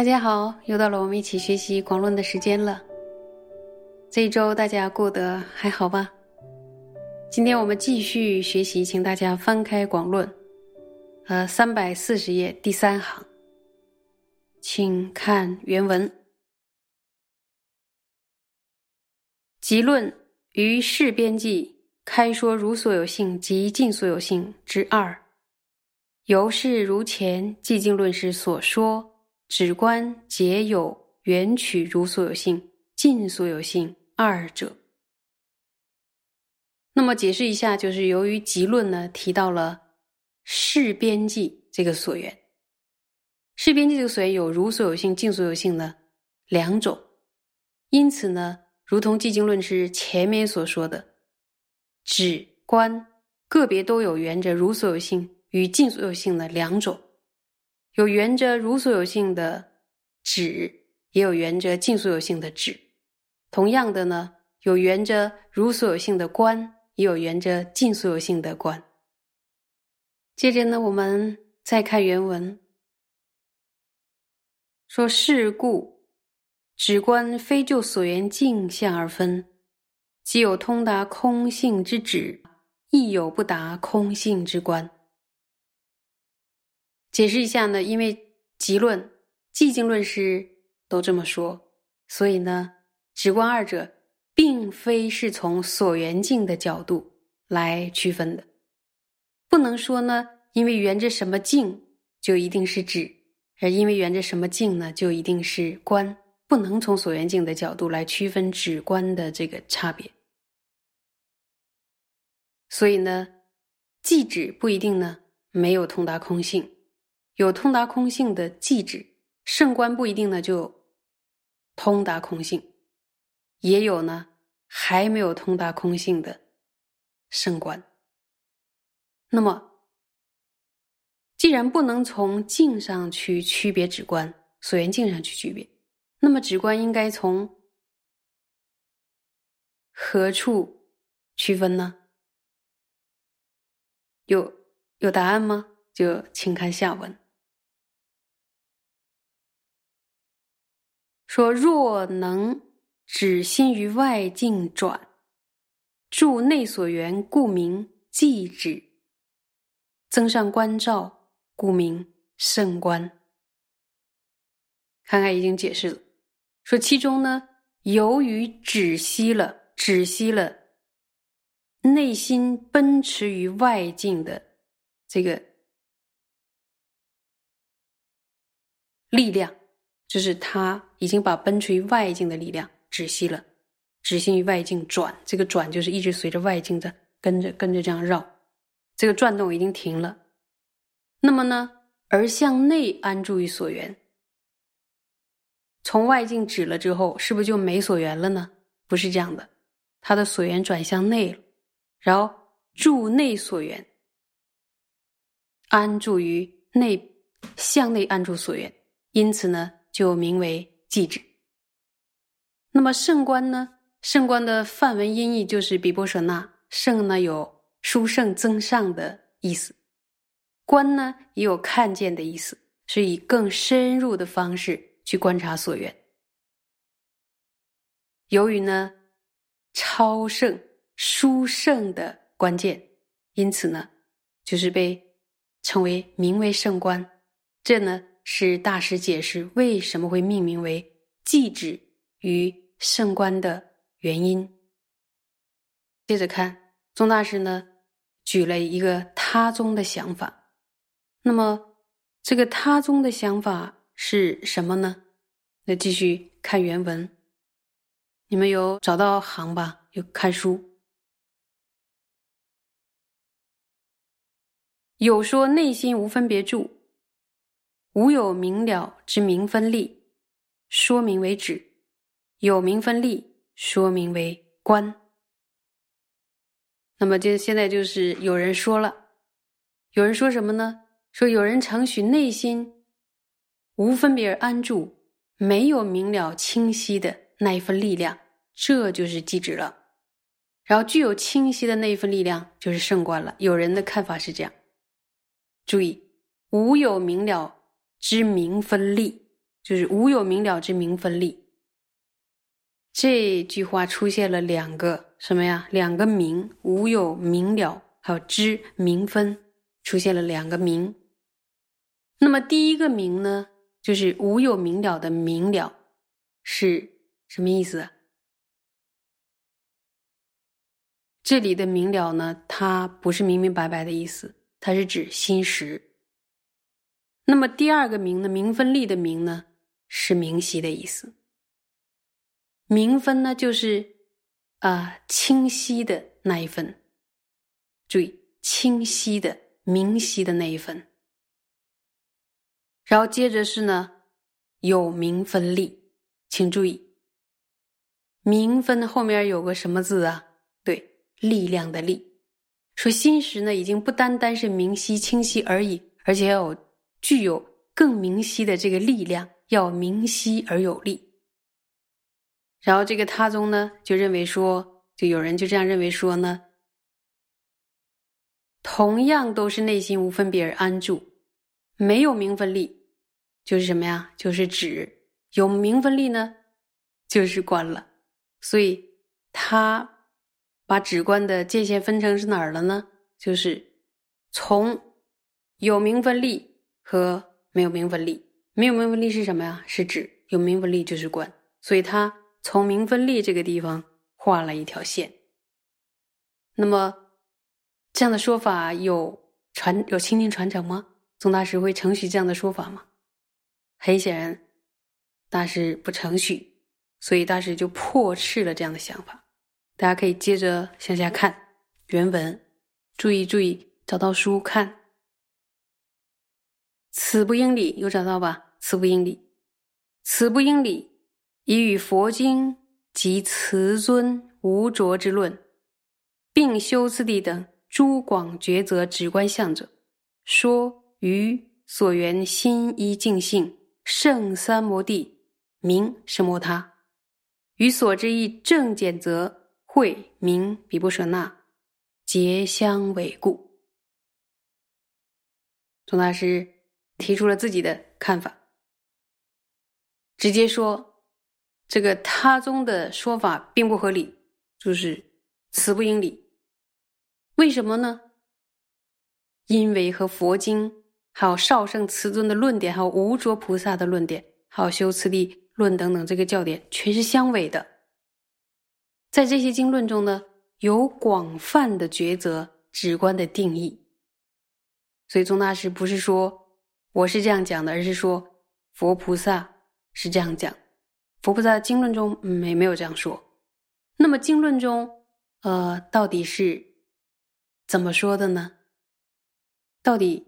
大家好，又到了我们一起学习广论的时间了。这一周大家过得还好吧？今天我们继续学习，请大家翻开广论，呃，三百四十页第三行，请看原文。集论于事边际开说如所有性及尽所有性之二，由是如前寂静论师所说。止观皆有缘取如所有性、尽所有性二者。那么解释一下，就是由于集论呢提到了事边际这个所缘，事边际这个所缘有如所有性、尽所有性呢两种，因此呢，如同寂静论师前面所说的，止观个别都有缘着如所有性与尽所有性的两种。有缘着如所有性的止，也有缘着尽所有性的止。同样的呢，有缘着如所有性的观，也有缘着尽所有性的观。接着呢，我们再看原文，说是故止观非就所缘境相而分，既有通达空性之止，亦有不达空性之观。解释一下呢，因为集论、寂静论师都这么说，所以呢，直观二者并非是从所缘境的角度来区分的，不能说呢，因为缘着什么境就一定是指，而因为缘着什么境呢，就一定是观，不能从所缘境的角度来区分指观的这个差别。所以呢，寂止不一定呢没有通达空性。有通达空性的寂止圣观不一定呢就通达空性，也有呢还没有通达空性的圣观。那么，既然不能从境上去区别止观，所缘境上去区别，那么止观应该从何处区分呢？有有答案吗？就请看下文。说若能止心于外境转，住内所缘，故名寂止；增上观照，故名胜观。看看已经解释了，说其中呢，由于止息了，止息了内心奔驰于外境的这个力量。就是他已经把奔驰于外境的力量止息了，止息于外境转，这个转就是一直随着外境的跟着跟着这样绕，这个转动已经停了。那么呢，而向内安住于所缘，从外境止了之后，是不是就没所缘了呢？不是这样的，他的所缘转向内了，然后住内所缘，安住于内，向内安住所缘，因此呢。就名为寂止。那么圣观呢？圣观的梵文音译就是比波舍那。圣呢有殊胜增上的意思，观呢也有看见的意思，是以更深入的方式去观察所缘。由于呢超胜殊胜的关键，因此呢就是被称为名为圣观。这呢。是大师解释为什么会命名为寂止与圣观的原因。接着看宗大师呢，举了一个他宗的想法。那么这个他宗的想法是什么呢？那继续看原文。你们有找到行吧？有看书。有说内心无分别住。无有明了之明分利，说明为止；有明分利，说明为观。那么，就现在就是有人说了，有人说什么呢？说有人承许内心无分别而安住，没有明了清晰的那一份力量，这就是寂止了。然后，具有清晰的那一份力量，就是圣观了。有人的看法是这样。注意，无有明了。之名分立，就是无有明了之明分立。这句话出现了两个什么呀？两个明，无有明了，还有知明分，出现了两个明。那么第一个明呢，就是无有明了的明了，是什么意思？这里的明了呢，它不是明明白白的意思，它是指心识。那么第二个明呢，明分立的明呢，是明晰的意思。明分呢，就是啊清晰的那一分。注意，清晰的、明晰的那一分。然后接着是呢，有明分立，请注意，明分后面有个什么字啊？对，力量的力。说心识呢，已经不单单是明晰清晰而已，而且要有。具有更明晰的这个力量，要明晰而有力。然后这个他宗呢，就认为说，就有人就这样认为说呢，同样都是内心无分别而安住，没有明分力，就是什么呀？就是指有明分力呢，就是观了。所以他把指观的界限分成是哪儿了呢？就是从有明分力。和没有明分力，没有明分力是什么呀？是指有明分力就是官，所以他从明分力这个地方画了一条线。那么这样的说法有传有亲近传承吗？宗大师会承许这样的说法吗？很显然，大师不承许，所以大师就破斥了这样的想法。大家可以接着向下看原文，注意注意，找到书看。此不应理，有找到吧？此不应理，此不应理，以与佛经及慈尊无着之论，并修次第等诸广抉择直观相者，说于所缘心一净性胜三摩地名是摩他，于所知意正简则会名比不舍那，结相违故。宗大师。提出了自己的看法，直接说这个他宗的说法并不合理，就是词不应理。为什么呢？因为和佛经、还有少圣慈尊的论点，还有无着菩萨的论点，还有修慈地论等等这个教典，全是相违的。在这些经论中呢，有广泛的抉择、直观的定义。所以宗大师不是说。我是这样讲的，而是说佛菩萨是这样讲，佛菩萨经论中没没有这样说。那么经论中，呃，到底是怎么说的呢？到底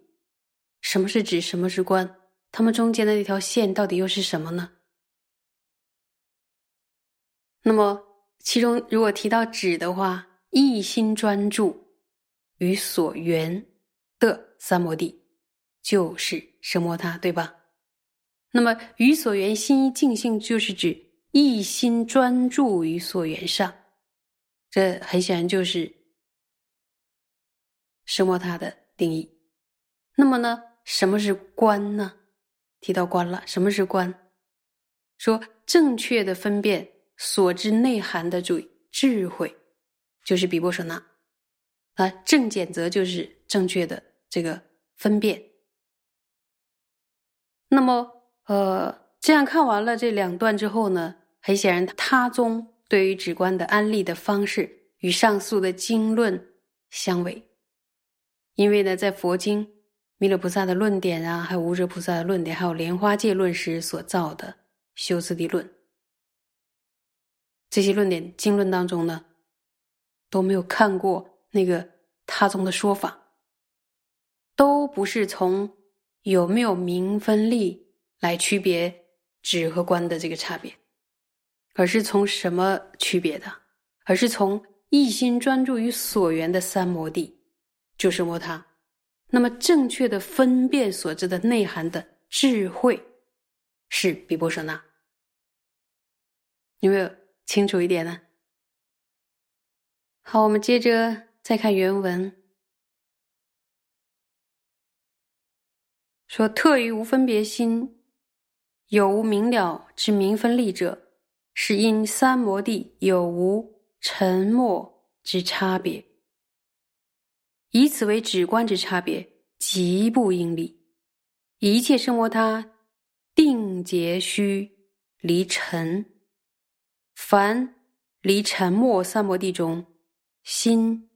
什么是指，什么是观？他们中间的那条线到底又是什么呢？那么其中如果提到指的话，一心专注与所缘的三摩地。就是生摩他，对吧？那么于所缘心一净性，就是指一心专注于所缘上，这很显然就是生摩他的定义。那么呢，什么是观呢？提到观了，什么是观？说正确的分辨所知内涵的注意智慧，就是比波舍那啊。正见则就是正确的这个分辨。那么，呃，这样看完了这两段之后呢，很显然，他宗对于止观的安利的方式与上述的经论相违，因为呢，在佛经弥勒菩萨的论点啊，还有无着菩萨的论点，还有莲花戒论时所造的修次第论，这些论点经论当中呢，都没有看过那个他宗的说法，都不是从。有没有明分利来区别指和观的这个差别？而是从什么区别的？而是从一心专注于所缘的三摩地，就是摩他。那么正确的分辨所知的内涵的智慧，是比波舍那。有没有清楚一点呢？好，我们接着再看原文。说特于无分别心，有无明了之明分立者，是因三摩地有无沉默之差别，以此为止观之差别，极不应理。一切生摩他定结虚离尘，凡离沉默三摩地中，心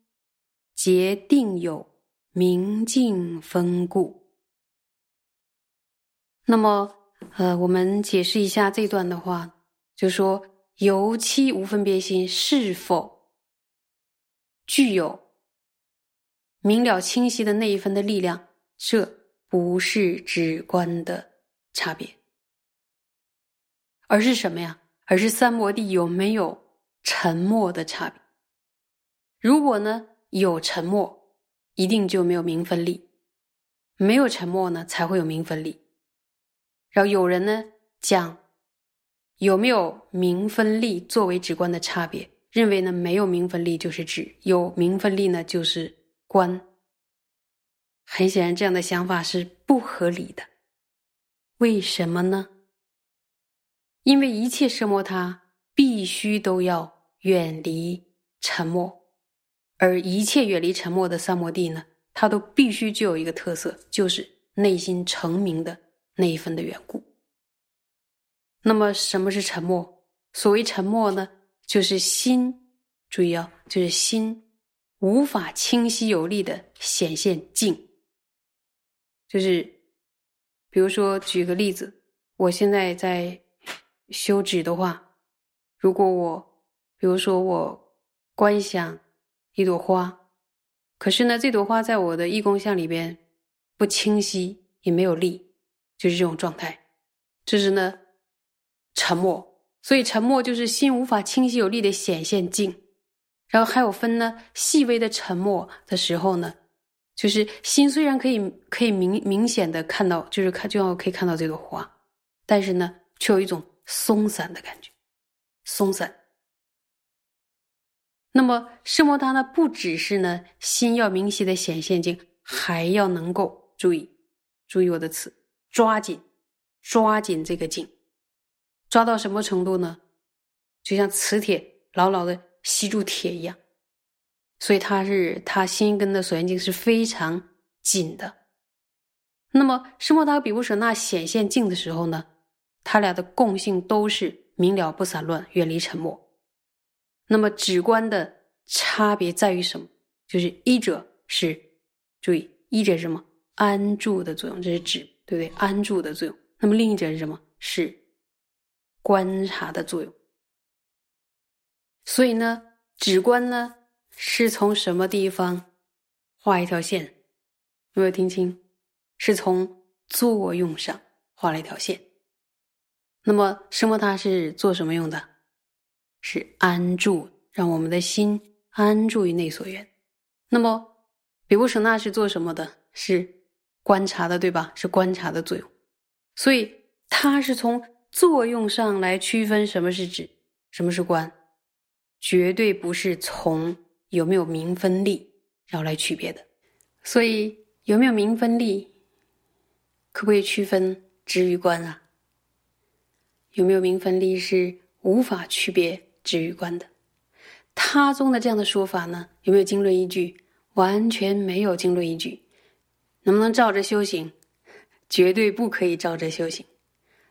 结定有明净分故。那么。呃，我们解释一下这段的话，就说由七无分别心是否具有明了清晰的那一分的力量，这不是直观的差别，而是什么呀？而是三摩地有没有沉默的差别。如果呢有沉默，一定就没有明分力；没有沉默呢，才会有明分力。然后有人呢讲有没有明分利作为直观的差别，认为呢没有明分利就是指有明分利呢就是观。很显然，这样的想法是不合理的。为什么呢？因为一切奢摩他必须都要远离沉默，而一切远离沉默的三摩地呢，它都必须具有一个特色，就是内心成名的。那一份的缘故。那么，什么是沉默？所谓沉默呢，就是心，注意啊，就是心无法清晰有力的显现静。就是，比如说，举个例子，我现在在修止的话，如果我，比如说我观想一朵花，可是呢，这朵花在我的意功相里边不清晰，也没有力。就是这种状态，这是呢沉默，所以沉默就是心无法清晰有力的显现静，然后还有分呢细微的沉默的时候呢，就是心虽然可以可以明明显的看到，就是看就要可以看到这朵花，但是呢却有一种松散的感觉，松散。那么圣摩他呢，不只是呢心要明晰的显现静，还要能够注意注意我的词。抓紧，抓紧这个劲，抓到什么程度呢？就像磁铁牢牢的吸住铁一样，所以它是它心根的所缘境是非常紧的。那么，释摩他和比布舍那显现境的时候呢，它俩的共性都是明了不散乱，远离沉默。那么，直观的差别在于什么？就是一者是注意，一者是什么？安住的作用，这是指。对不对？安住的作用。那么另一者是什么？是观察的作用。所以呢，止观呢是从什么地方画一条线？有没有听清？是从作用上画了一条线。那么什么？它是做什么用的？是安住，让我们的心安住于内所缘。那么比乌舍那是做什么的？是。观察的对吧？是观察的作用，所以它是从作用上来区分什么是指，什么是观，绝对不是从有没有明分利然后来区别的。所以有没有明分利，可不可以区分知与观啊？有没有明分利是无法区别知与观的。他宗的这样的说法呢，有没有经论依据？完全没有经论依据。能不能照着修行？绝对不可以照着修行。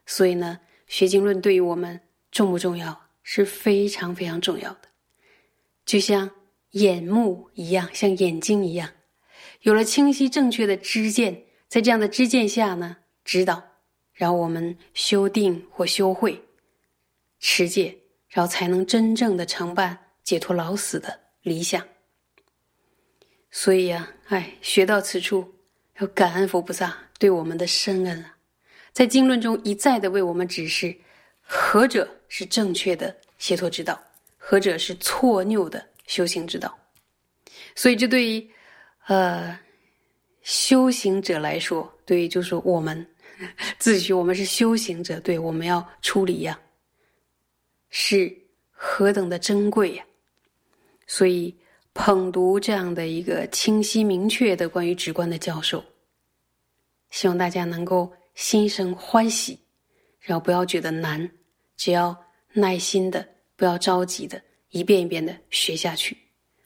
所以呢，学经论对于我们重不重要？是非常非常重要的。就像眼目一样，像眼睛一样，有了清晰正确的知见，在这样的知见下呢，指导，然后我们修定或修慧、持戒，然后才能真正的承办解脱老死的理想。所以呀，哎，学到此处。要感恩佛菩萨对我们的深恩啊，在经论中一再的为我们指示，何者是正确的解脱之道，何者是错谬的修行之道。所以，这对于呃修行者来说，对于就是我们自诩我们是修行者，对我们要处理呀，是何等的珍贵呀！所以。捧读这样的一个清晰明确的关于直观的教授，希望大家能够心生欢喜，然后不要觉得难，只要耐心的，不要着急的，一遍一遍的学下去，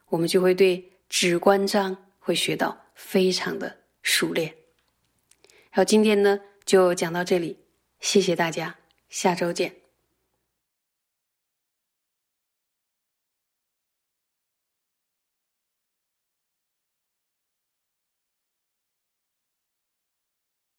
我们就会对止观章会学到非常的熟练。好，今天呢就讲到这里，谢谢大家，下周见。